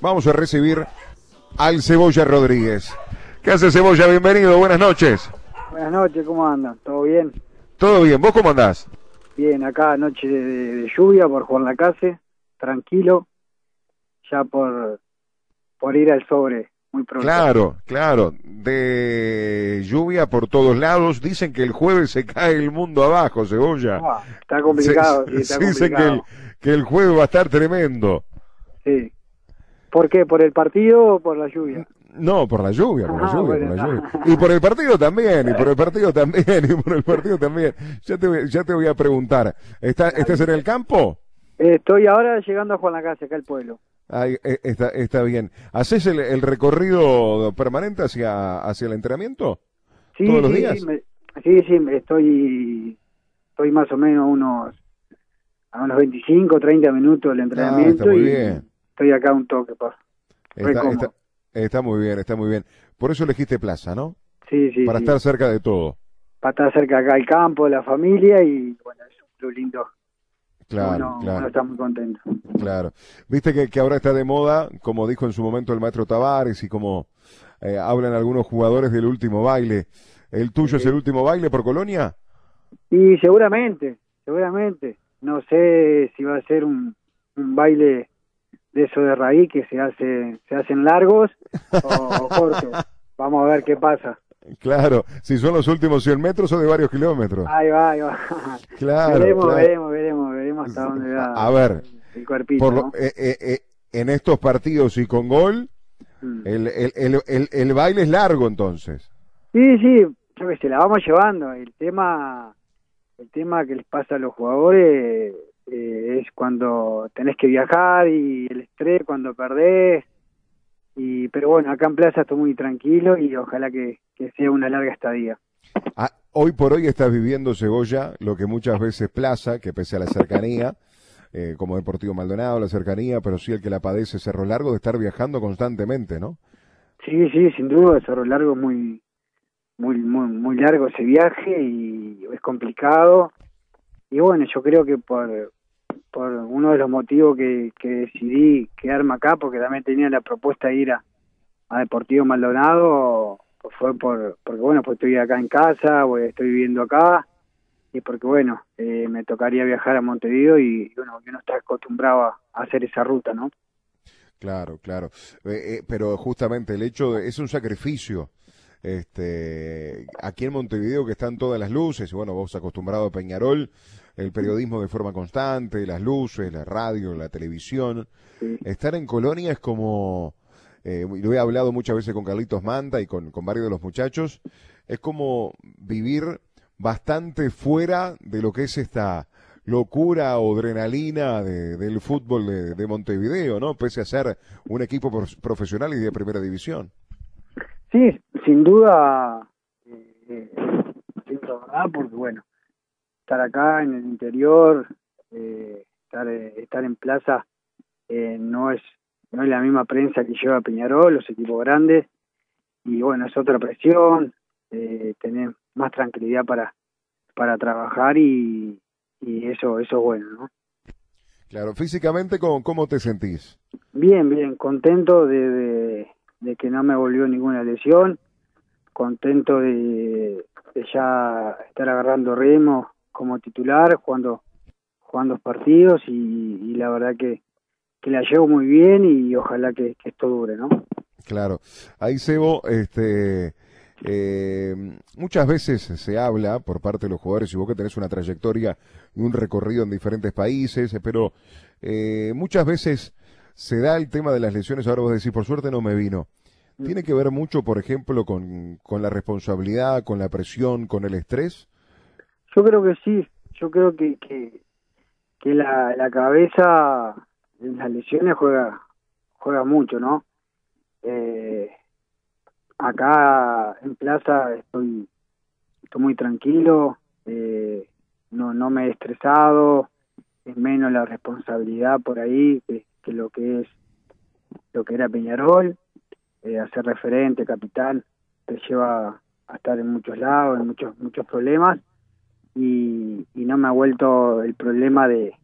vamos a recibir al Cebolla Rodríguez. ¿Qué hace Cebolla? Bienvenido, buenas noches. Buenas noches, ¿cómo andan? ¿Todo bien? Todo bien, ¿vos cómo andás? Bien, acá noche de, de lluvia por Juan Lacase, tranquilo, ya por, por ir al sobre muy pronto. Claro, claro, de lluvia por todos lados. Dicen que el jueves se cae el mundo abajo, Cebolla. Ah, está complicado, Se- sí, está dicen que el, complicado. que el jueves va a estar tremendo. Sí. ¿Por qué? ¿Por el partido o por la lluvia? No, por la lluvia, por la Ah, lluvia, bueno, por la lluvia. Y por el partido también, y por el partido también, y por el partido también. Ya te, voy- ya te voy a preguntar. ¿Está, ¿Estás en el campo? Eh, estoy ahora llegando a Juan Lacase, acá al pueblo. Ahí, eh, está, está bien. ¿Haces el, el recorrido permanente hacia, hacia el entrenamiento? Sí, ¿Todos los sí, días? Sí, me- sí, sí, estoy, estoy más o menos a unos, a unos 25, 30 minutos del entrenamiento Ah, está muy y bien. Estoy acá un toque, pa. Está, cómodo. está, está muy bien, está muy bien. Por eso elegiste plaza, ¿no? Sí, sí, Para sí. estar cerca de todo. para estar cerca acá al campo, de la familia y bueno, es un club lindo. Claro, uno, uno claro, está muy contento. claro. Viste que, que ahora está de moda, como dijo en su momento el maestro Tavares y como eh, hablan algunos jugadores del último baile. ¿El tuyo es el último baile por Colonia? Y seguramente, seguramente, no sé si va a ser un, un baile de raíz que se hace se hacen largos o, cortos. Vamos a ver qué pasa. Claro, si son los últimos 100 metros o de varios kilómetros. Ahí va, ahí va. Claro, veremos, claro. veremos, veremos, veremos hasta dónde da A ver, el cuerpito. Por lo- ¿no? eh, eh, eh, en estos partidos y con gol, Mm. el, el, el, el, baile es largo entonces. Sí, sí, yo que sé, la vamos llevando. El tema, el tema que les pasa a los jugadores eh, es cuando tenés que viajar y el estrés cuando perdés. Y, pero bueno, acá en Plaza estoy muy tranquilo y ojalá que, que sea una larga estadía. Ah, hoy por hoy estás viviendo Cebolla, lo que muchas veces Plaza, que pese a la cercanía, eh, como Deportivo Maldonado, la cercanía, pero sí el que la padece Cerro Largo, de estar viajando constantemente, ¿no? Sí, sí, sin duda, Cerro Largo es muy, muy, muy, muy largo ese viaje y es complicado. Y bueno, yo creo que por, por uno de los motivos que, que decidí quedarme acá, porque también tenía la propuesta de ir a, a Deportivo Maldonado, pues fue por, porque bueno, pues estoy acá en casa, pues estoy viviendo acá, y porque bueno, eh, me tocaría viajar a Montevideo y uno, está acostumbrado a, a hacer esa ruta, ¿no? Claro, claro. Eh, eh, pero justamente el hecho de, es un sacrificio. Este, aquí en Montevideo que están todas las luces, y bueno, vos acostumbrado a Peñarol, el periodismo de forma constante, las luces, la radio, la televisión. Estar en Colonia es como, eh, lo he hablado muchas veces con Carlitos Manta y con, con varios de los muchachos, es como vivir bastante fuera de lo que es esta locura o adrenalina de- del fútbol de, de Montevideo, ¿no? Pese a ser un equipo profesional y de primera división. Sí, sin duda, eh, eh, porque bueno, estar acá en el interior, eh, estar, eh, estar en plaza, eh, no es no es la misma prensa que lleva Peñarol, los equipos grandes, y bueno, es otra presión, eh, tener más tranquilidad para para trabajar y, y eso eso es bueno, ¿no? Claro, físicamente, ¿cómo, cómo te sentís? Bien, bien, contento de, de, de que no me volvió ninguna lesión, contento de, ya estar agarrando ritmo como titular, jugando, jugando partidos y, la verdad que, que la llevo muy bien y ojalá que, esto dure, ¿no? Claro. Ahí, Sebo, este, eh, muchas veces se habla por parte de los jugadores, y vos que tenés una trayectoria un recorrido en diferentes países, eh, pero eh, muchas veces se da el tema de las lesiones, ahora vos decís, por suerte no me vino. ¿Tiene que ver mucho, por ejemplo, con, con la responsabilidad, con la presión, con el estrés? Yo creo que sí, yo creo que, que, que la, la cabeza en las lesiones juega, juega mucho, ¿no? Eh, acá en Plaza estoy, estoy muy tranquilo, eh, no, no me he estresado, es menos la responsabilidad por ahí que, que lo que es lo que era Peñarol, eh, hacer referente, capitán, te lleva a estar en muchos lados, en muchos, muchos problemas, y, y no me ha vuelto el problema de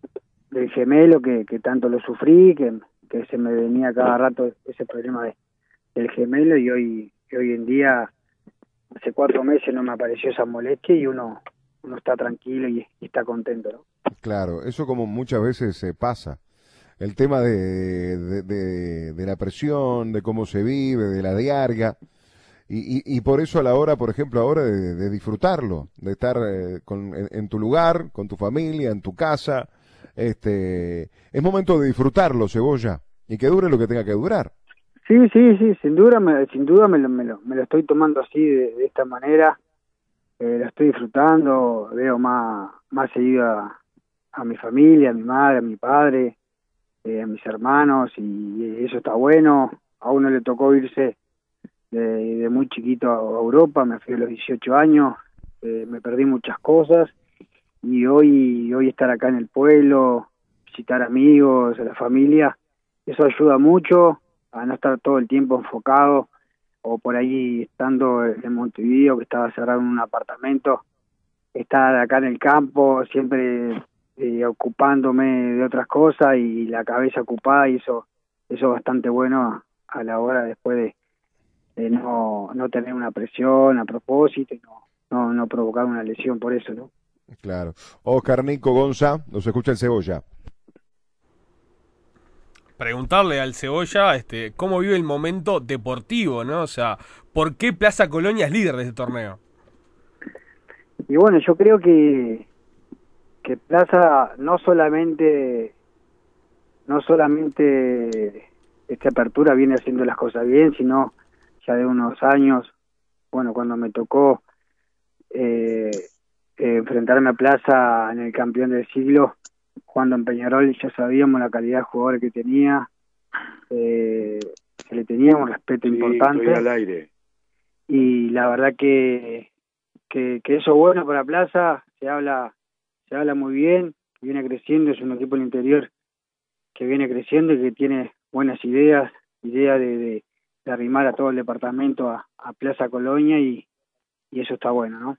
del gemelo que, que tanto lo sufrí, que que se me venía cada rato ese problema de, del gemelo y hoy, hoy en día, hace cuatro meses no me apareció esa molestia y uno, uno está tranquilo y, está contento, ¿no? Claro, eso como muchas veces se pasa. El tema de, de, la presión, de cómo se vive, de la diarga. Y, y, por eso a la hora, por ejemplo, ahora de, disfrutarlo, de estar eh, en, tu lugar, con tu familia, en tu casa, este, es momento de disfrutarlo, Cebolla, y que dure lo que tenga que durar. Sí, sí, sí, sin duda, me, sin duda me lo, me, lo, me lo estoy tomando así, de, esta manera, eh, lo estoy disfrutando, veo más, más seguido a, mi familia, a mi madre, a mi padre, eh, a mis hermanos, y eso está bueno. A uno le tocó irse de, muy chiquito a Europa, me fui a los 18 años, eh, me perdí muchas cosas, y hoy, hoy estar acá en el pueblo, visitar amigos, a la familia, eso ayuda mucho a no estar todo el tiempo enfocado o por ahí estando en Montevideo que estaba cerrado en un apartamento, estar acá en el campo siempre eh, ocupándome de otras cosas y la cabeza ocupada y eso eso es bastante bueno a, la hora después de, no, no tener una presión a propósito y no, no, no provocar una lesión por eso, ¿no? Claro. Oscar Nico Gonza, nos escucha el Cebolla. Preguntarle al Cebolla este, cómo vive el momento deportivo, ¿no? O sea, ¿por qué Plaza Colonia es líder de este torneo? Y bueno, yo creo que, que Plaza no solamente no solamente esta apertura viene haciendo las cosas bien, sino ya de unos años, bueno, cuando me tocó eh, eh, enfrentarme a Plaza en el campeón del siglo, jugando en Peñarol, ya sabíamos la calidad de jugador que tenía, eh, le tenía un respeto importante. al aire. Y la verdad que, que, que eso es bueno para Plaza, se habla, se habla muy bien, viene creciendo, es un equipo del interior que viene creciendo y que tiene buenas ideas, ideas de, de, arrimar a todo el departamento a, Plaza Colonia y, eso está bueno, ¿no?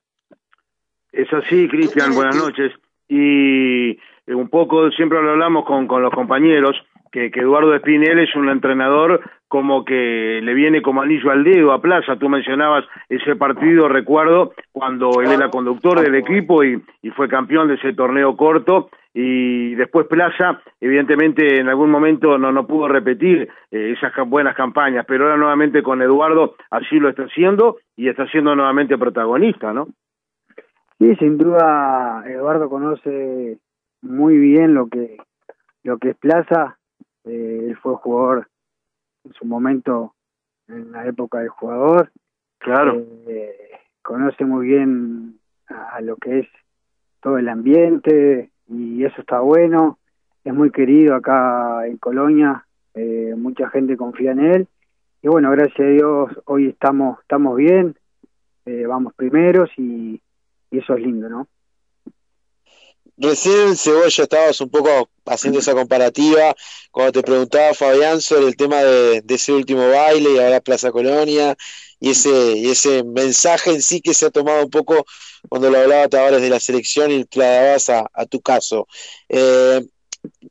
Es así, Cristian, buenas noches. Y eh, un poco, siempre lo hablamos con los compañeros, que, que Eduardo Espinel es un entrenador como que le viene como anillo al dedo a Plaza. Tú mencionabas ese partido, recuerdo, cuando él era conductor del equipo y, y fue campeón de ese torneo corto. Y después Plaza, evidentemente, en algún momento no, no pudo repetir eh, esas buenas campañas, pero ahora nuevamente con Eduardo así lo está haciendo y está siendo nuevamente protagonista, ¿no? Sí, sin duda Eduardo conoce muy bien lo que lo que es Plaza. Eh, él fue jugador en su momento en la época del jugador. Claro. Eh, conoce muy bien a, lo que es todo el ambiente y eso está bueno. Es muy querido acá en Colonia. Eh, mucha gente confía en él. Y bueno, gracias a Dios hoy estamos estamos bien. vamos primeros y y eso es lindo, ¿no? Recién, Cebolla, estabas un poco haciendo esa comparativa cuando te preguntaba Fabián sobre el tema de, ese último baile y ahora Plaza Colonia y ese, y ese mensaje en sí que se ha tomado un poco cuando lo hablaba Tavares de la selección y trasladabas a, a tu caso. Eh,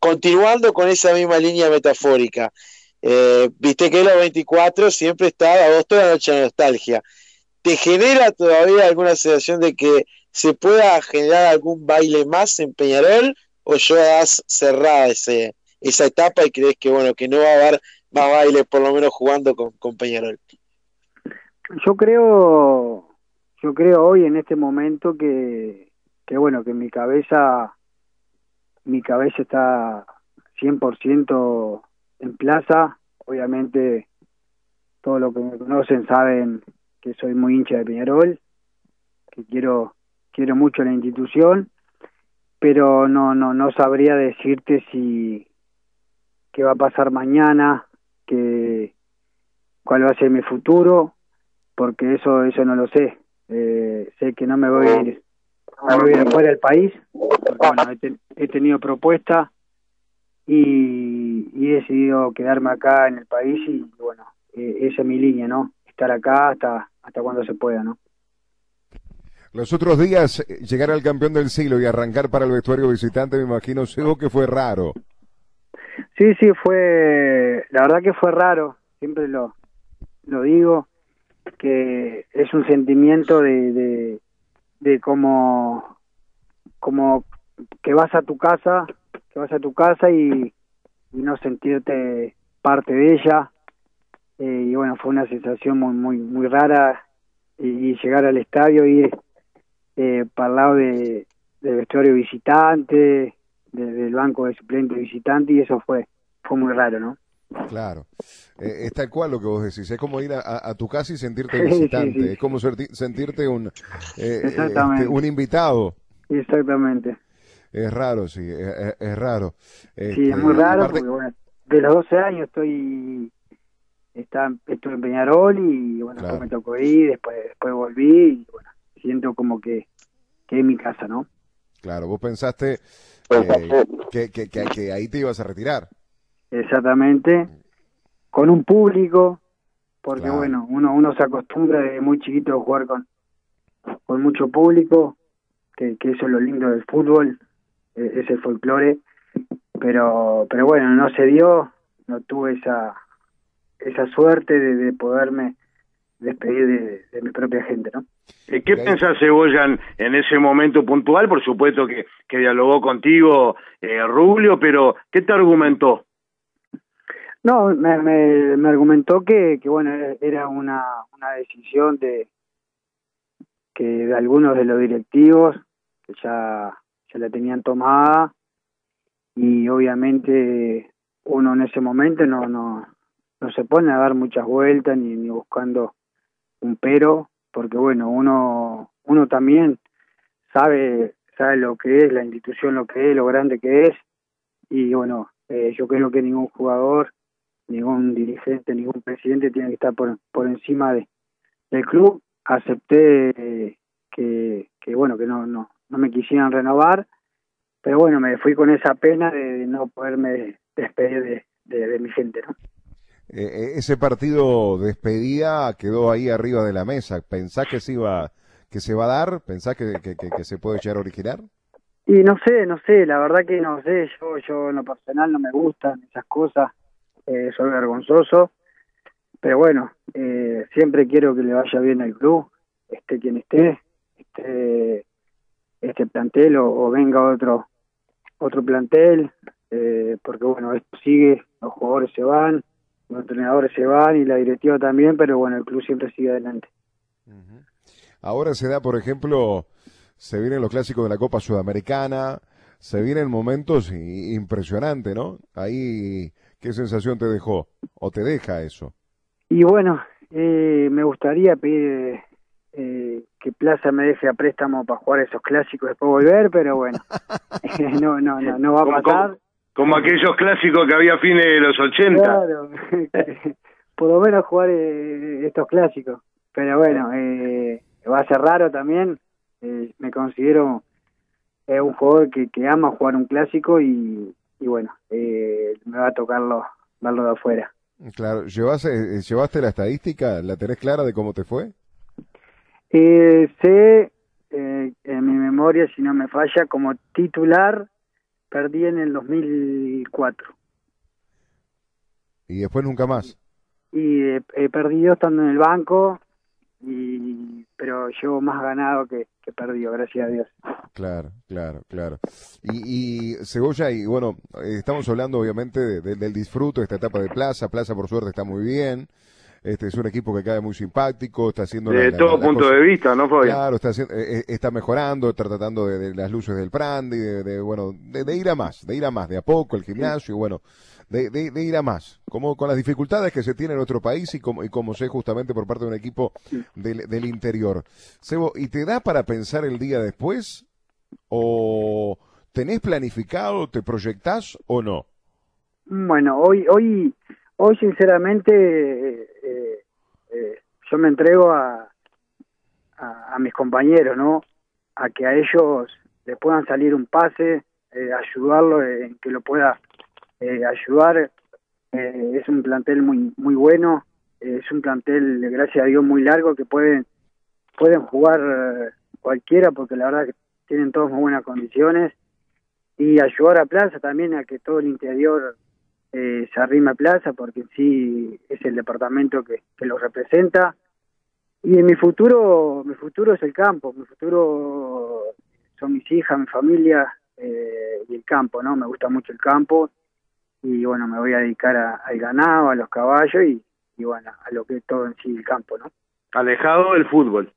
continuando con esa misma línea metafórica, eh, viste que los 24 siempre está agosto de la noche de nostalgia. ¿Te genera todavía alguna sensación de que se pueda generar algún baile más en Peñarol o ya has cerrado ese, esa etapa y crees que bueno que no va a haber más baile por lo menos jugando con, con Peñarol? Yo creo, yo creo hoy en este momento que, que bueno que mi cabeza mi cabeza está 100% en plaza, obviamente todos los que me conocen saben que soy muy hincha de Peñarol, que quiero quiero mucho la institución, pero no no no sabría decirte si qué va a pasar mañana, que cuál va a ser mi futuro, porque eso eso no lo sé. Eh, sé que no me voy a ir, no me voy a ir fuera del país, porque bueno, he, tenido propuesta y, y, he decidido quedarme acá en el país y bueno, eh, esa es mi línea, ¿no? Estar acá hasta hasta cuando se pueda, ¿no? Los otros días, eh, llegar al campeón del siglo y arrancar para el vestuario visitante, me imagino, Sebo, que fue raro. Sí, sí, fue, la verdad que fue raro, siempre lo, lo digo, que es un sentimiento de, de, de como, como que vas a tu casa, que vas a tu casa y, y no sentirte parte de ella. Eh, y bueno, fue una sensación muy, muy, muy rara y, llegar al estadio y eh, para el lado de, del vestuario visitante, de- del banco de suplente visitante y eso fue, fue muy raro, ¿no? Claro. Eh, es tal cual lo que vos decís. Es como ir a, a- tu casa y sentirte Sí, sí, visitante. sí. Es como sentirte un, eh, este, un invitado. Exactamente. Es raro, sí, es, raro. Sí, Este, es muy raro aparte- porque bueno, de los 12 años estoy está, estuve en Peñarol y bueno, Claro. después me tocó ir, después después volví y bueno, siento como que, que es mi casa, ¿no? Claro, vos pensaste eh, que, que, que, que ahí te ibas a retirar. Exactamente. Con un público, porque Claro. bueno, uno uno se acostumbra desde muy chiquito a jugar con, con mucho público, que, que eso es lo lindo del fútbol, eh, ese folclore, pero pero bueno, no se dio, no tuve esa esa suerte de, de poderme despedir de, de mi propia gente, ¿no? Eh, ¿Qué pensás, Cebolla, en, en ese momento puntual? Por supuesto que, que dialogó contigo eh, Rubio, pero ¿qué te argumentó? No, me, me, me argumentó que, que bueno, era- era una, una decisión de que de algunos de los directivos que ya, ya la tenían tomada y obviamente uno en ese momento no, no, no se pone a dar muchas vueltas ni, ni buscando un pero, porque bueno, uno, uno también sabe, sabe lo que es la institución, lo que es, lo grande que es, y bueno, eh, yo creo que ningún jugador, ningún dirigente, ningún presidente tiene que estar por, por encima de, del club. Acepté que, que bueno, que no, no, no me quisieran renovar, pero bueno, me fui con esa pena de, de no poderme despedir de, de, de mi gente, ¿no? Eh, eh, ese partido de despedida quedó ahí arriba de la mesa. ¿Pensás que se iba, que se va a dar? ¿Pensás que, que, se puede llegar a originar? Y no sé, no sé, la verdad que no sé, yo, yo en lo personal no me gustan esas cosas, eh, soy vergonzoso, pero bueno, eh, siempre quiero que le vaya bien al club, esté quien esté, este, este plantel o, o venga otro, otro plantel, eh, porque bueno, esto sigue, los jugadores se van, los entrenadores se van y la directiva también, pero bueno, el club siempre sigue adelante. Ahora se da, por ejemplo, se vienen los clásicos de la Copa Sudamericana, se vienen momentos impresionantes, ¿no? Ahí, ¿qué sensación te dejó? ¿O te deja eso? Y bueno, eh, me gustaría pedir eh, que Plaza me deje a préstamo para jugar esos clásicos y después volver, pero bueno, no, no, no, no va ¿Cómo- a pasar. Como aquellos clásicos que había a fines de los 80. Claro, por lo menos jugar eh, estos clásicos. Pero bueno, eh, va a ser raro también. Eh, me considero eh, un jugador que, que ama jugar un clásico y, y bueno, eh, me va a tocarlo verlo de afuera. Claro, ¿llevaste, eh, ¿llevaste la estadística? ¿La tenés clara de cómo te fue? Eh, sé, eh, en mi memoria, si no me falla, como titular perdí en el 2004 Y después nunca más. y he, he perdido estando en el banco, y pero llevo más ganado que, que perdido, gracias a Dios. Claro, claro, claro. Y, y Cebolla, y bueno, eh, estamos hablando obviamente de- de- del disfrute de esta etapa de Plaza. Plaza por suerte está muy bien. Este es un equipo que cae muy simpático, está haciendo la- todo la punto cosa- de vista, ¿no, Fabián? Claro, está, haciendo- eh, eh, está mejorando, está tratando de, de las luces del Prandi, de, de, bueno, de, de ir a más, de ir a más, de a poco el gimnasio, y bueno, de, de, de ir a más, como con las dificultades que se tiene en nuestro país y como, y como sé justamente por parte de un equipo del, del interior. Sebo, ¿y te da para pensar el día después? ¿O tenés planificado, te proyectás o no? Bueno, hoy, hoy, hoy sinceramente, eh, eh, eh, yo me entrego a, a, mis compañeros, ¿no? A que a ellos les puedan salir un pase, ayudarlo en que lo pueda ayudar. Es un plantel muy muy bueno, es un plantel, gracias a Dios, muy largo que pueden pueden jugar cualquiera porque la verdad que tienen todos muy buenas condiciones y ayudar a Plaza también a que todo el interior eh, se arrima a Plaza porque sí es el departamento que, que lo representa. Y en mi futuro, mi futuro es el campo, mi futuro son mis hijas, mi familia eh, y el campo, ¿no? Me gusta mucho el campo y bueno, me voy a dedicar a- al ganado, a los caballos y, y bueno, a lo que es todo en sí el campo, ¿no? Alejado del fútbol.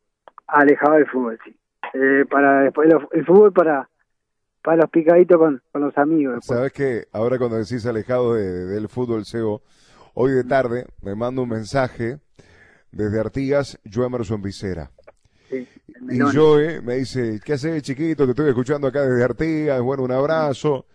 Alejado del fútbol, sí. Eh, para después el fútbol para para los picaditos con, con los amigos. después. Sabes que ahora cuando decís alejado de- del fútbol, Sebo, hoy de tarde me manda un mensaje desde Artigas, yo Emerson Vicera. Sí, Y. Joe me dice, ¿qué haces chiquito? Te estoy escuchando acá desde Artigas, bueno, un abrazo.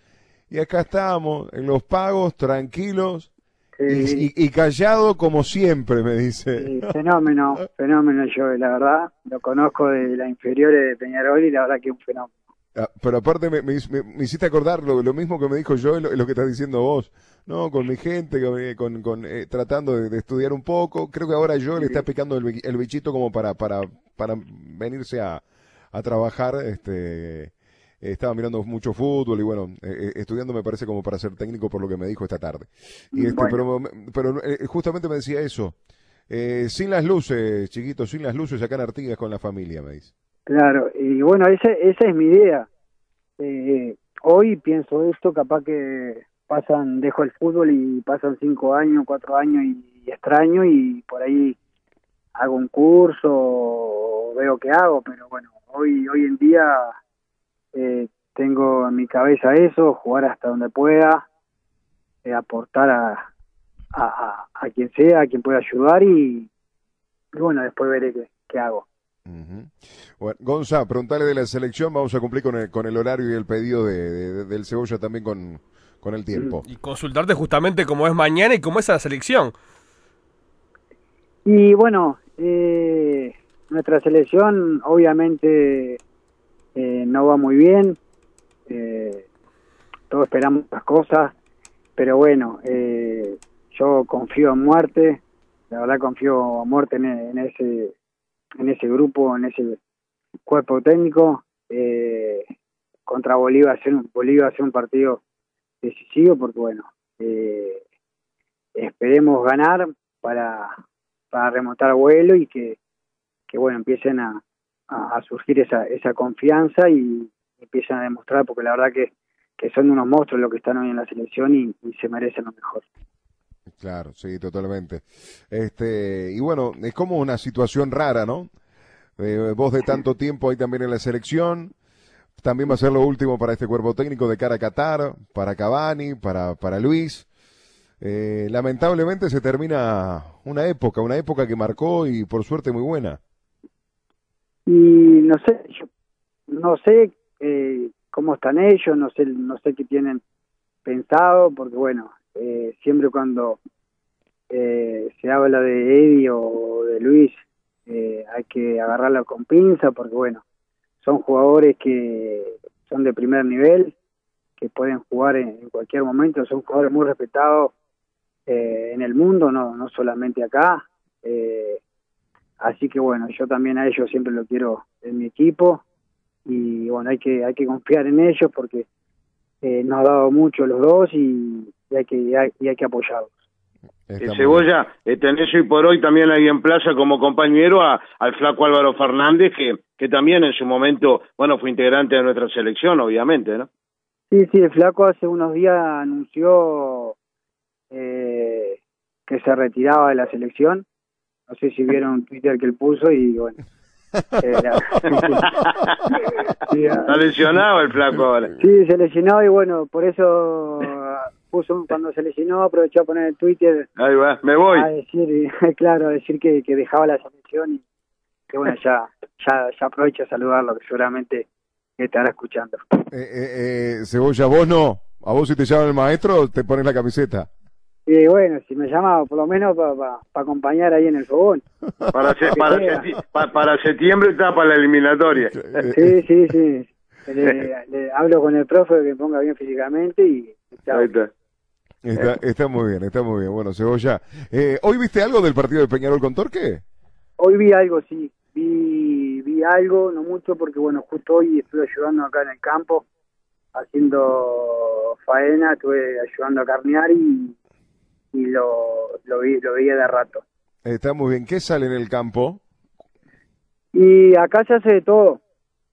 Y acá estamos, en los pagos, tranquilos y, Sí, y- y callado como siempre, me dice. sí, fenómeno, fenómeno yo, la verdad. Lo conozco de las inferiores de Peñarol y la verdad que es un fenómeno. Ah, Pero aparte me, me- me- me hiciste acordar lo, lo mismo que me dijo yo, lo, lo que estás diciendo vos, ¿no? Con mi gente, con, eh, con- eh, tratando de, de estudiar un poco. Creo que ahora yo le está picando el, el bichito como para, para, para venirse a, a trabajar. Este, estaba mirando mucho fútbol y bueno, eh, estudiando me parece como para ser técnico por lo que me dijo esta tarde. Y este, Bueno. pero, pero justamente me decía eso. Eh, sin las luces, chiquitos, sin las luces acá en Artigas con la familia, me dice. Claro, y bueno, esa, esa es mi idea. Eh, hoy pienso esto, capaz que pasan, dejo el fútbol y pasan cinco años, cuatro años y, extraño y por ahí hago un curso o veo qué hago, pero bueno, hoy, hoy en día eh, tengo en mi cabeza eso, jugar hasta donde pueda, eh, aportar a, a, a, a quien sea, a quien pueda ayudar y, y bueno, después veré qué, qué hago. Ujú. Bueno, Gonza, preguntale de la selección, vamos a cumplir con el, con el horario y el pedido de, de- del cebolla también con, con el tiempo. Y consultarte justamente cómo es mañana y cómo es la selección. Y bueno, eh, nuestra selección obviamente eh, no va muy bien, eh, todos esperamos las cosas, pero bueno, eh, yo confío en muerte, la verdad confío a muerte en, en ese en ese grupo, en ese cuerpo técnico. Eh, contra Bolivia un, Bolivia hacer un partido decisivo porque bueno, eh, esperemos ganar para para remontar vuelo y que, que bueno, empiecen a, a, surgir esa, esa confianza y empiecen a demostrar, porque la verdad que, que son unos monstruos los que están hoy en la selección y se merecen lo mejor. Claro, sí, totalmente. Este, y bueno, es como una situación rara, ¿no? Eh, vos de tanto tiempo ahí también en la selección, también va a ser lo último para este cuerpo técnico de cara a Qatar, para Cavani, para, para Luis. Eh, lamentablemente se termina una época, una época que marcó y por suerte muy buena. Y no sé, yo no sé eh, cómo están ellos, no sé, no sé qué tienen pensado, porque bueno, eh, siempre cuando eh, se habla de Eddie o de Luis, eh, hay que agarrarlo con pinza, porque bueno, son jugadores que son de primer nivel, que pueden jugar en, en cualquier momento, son jugadores muy respetados eh, en el mundo, no, no solamente acá. Eh, así que bueno, yo también a ellos siempre lo quiero en mi equipo y bueno, hay que hay que confiar en ellos porque eh, nos ha dado mucho los dos y, y hay que y hay, y hay que apoyarlos. Está Eh, Cebolla, eh, tenés hoy por hoy también ahí en plaza como compañero a- al flaco Álvaro Fernández, que, que también en su momento, bueno, fue integrante de nuestra selección, obviamente, ¿no? Sí, sí, el flaco hace unos días anunció eh, que se retiraba de la selección. No sé si vieron un Twitter que él puso y bueno. eh, la- Sí, Está lesionado el flaco ahora. Sí, se lesionó y bueno, por eso puso cuando se lesionó aprovechó a poner el Twitter Ahí va, me voy. a decir, claro, a decir que, que dejaba la selección y que bueno, ya, ya, ya aprovecho a saludarlo, que seguramente estará escuchando. Eh, eh, eh, Cebolla, vos no. A vos si te llaman el maestro, te pones la camiseta. Y bueno, si me llama por lo menos para acompañar ahí en el fogón. Para, se- para, pa- septiembre está para la eliminatoria. Sí, sí, sí. Le, le hablo con el profe que me ponga bien físicamente y chao. Ahí está. Está, está muy bien, está muy bien. Bueno, Cebolla, eh, ¿hoy viste algo del partido de Peñarol con Torque? Hoy vi algo, sí, vi, vi algo, no mucho, porque bueno, justo hoy estuve ayudando acá en el campo haciendo faena, estuve ayudando a carnear y, y lo, lo, vi, lo veía de rato. Está muy bien. ¿Qué sale en el campo? Y acá se hace de todo,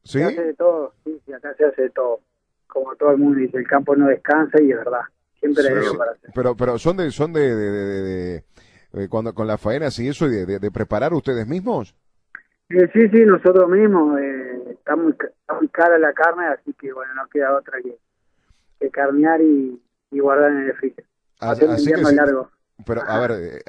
¿Sí? se hace de todo, sí, sí, acá se hace de todo. Como todo el mundo dice, el campo no descansa y es verdad, siempre hay Sí, algo sí. para hacer. Pero, pero son de, son de, de, de- de- eh, cuando con las faenas y eso y de, preparar ustedes mismos. Eh, sí, sí, nosotros mismos, eh, está, muy, está muy cara la carne, así que bueno, no queda otra que, que carnear y, y guardar en el freezer. As- Hacer un Así que sí. largo. Pero, a ver, eh,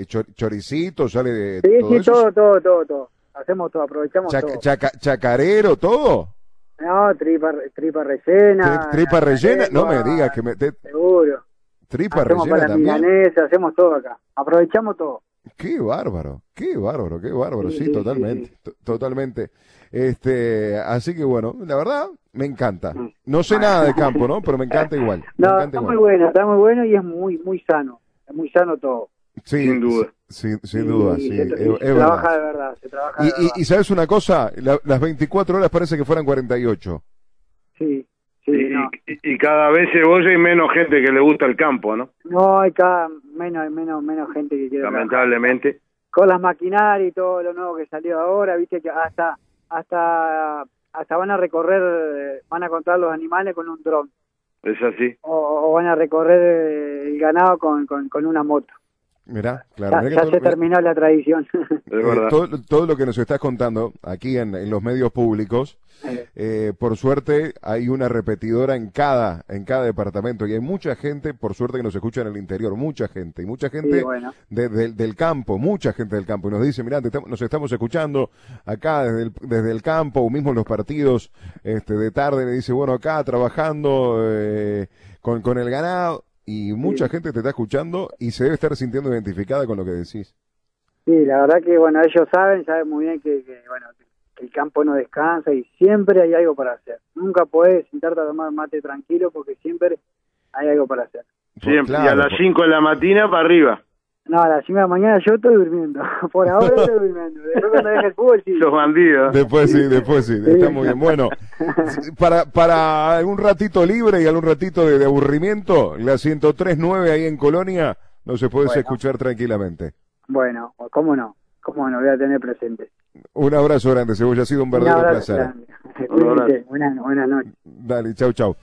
eh, chor- choricito, sale de Sí, todo sí, eso. todo, todo, todo, todo. Hacemos todo, aprovechamos Chac- todo. chaca- chacarero, todo. No, tripa, tripa rellena. Tri- tripa rellena, no me digas que me... te- Seguro. tripa hacemos rellena para también. milanesa, hacemos todo acá. Aprovechamos todo. Qué bárbaro, qué bárbaro, qué bárbaro, Sí, sí, sí, totalmente, sí, totalmente. Este, así que bueno, la verdad, me encanta. Mm. No sé nada de campo, ¿no? Pero me encanta igual. Me No, encanta está igual. muy bueno, está muy bueno y es muy, muy sano. Es muy sano todo. Sí, Sin duda. Sí, sin duda, Y sí. se, es- y es se verdad. trabaja de verdad, se trabaja de Y, verdad. y, y sabes una cosa, La- las 24 horas parece que fueran 48. Sí, sí, Y, no. y- y cada vez se oye y menos gente que le gusta el campo, ¿no? No, hay cada menos, menos, menos gente que quiere trabajar. Lamentablemente. con las maquinarias y todo lo nuevo que salió ahora, viste que hasta hasta hasta van a recorrer, van a contar los animales con un dron Es así. o, o van a recorrer el ganado con, con, con una moto. Mirá, claro. ya mirá se terminó la tradición. Eh, todo, todo lo que nos estás contando aquí en, en los medios públicos, Eh, eh, por suerte hay una repetidora en cada, en cada departamento y hay mucha gente, por suerte que nos escucha en el interior, mucha gente y mucha gente sí, bueno, de- del- del campo, mucha gente del campo y nos dice, mirá, te nos estamos escuchando acá desde el, desde el campo o mismo en los partidos este, de tarde, le dice, bueno, acá trabajando eh, con, con el ganado y mucha gente te está escuchando y se debe estar sintiendo identificada con lo que decís. sí, la verdad que bueno, ellos saben, saben muy bien que, que, bueno que el campo no descansa y siempre hay algo para hacer. Nunca podés sentarte a tomar mate tranquilo porque siempre hay algo para hacer. Siempre. Claro, y a las por- 5 de la mañana para arriba. No, a las 5 de la mañana yo estoy durmiendo. Por ahora estoy durmiendo. Después cuando deje el fútbol, sí. Los bandidos. Después sí, después sí, está muy bien. Bueno, para, para algún ratito libre y algún ratito de, de aburrimiento, la 103.9 ahí en Colonia, no se puede Bueno. escuchar tranquilamente. Bueno, ¿cómo no? ¿Cómo no? Voy a tener presente. Un abrazo grande, Cebolla, ha sido un verdadero Un abrazo placer. grande. Buenas, buenas noches. Dale, chau, chau.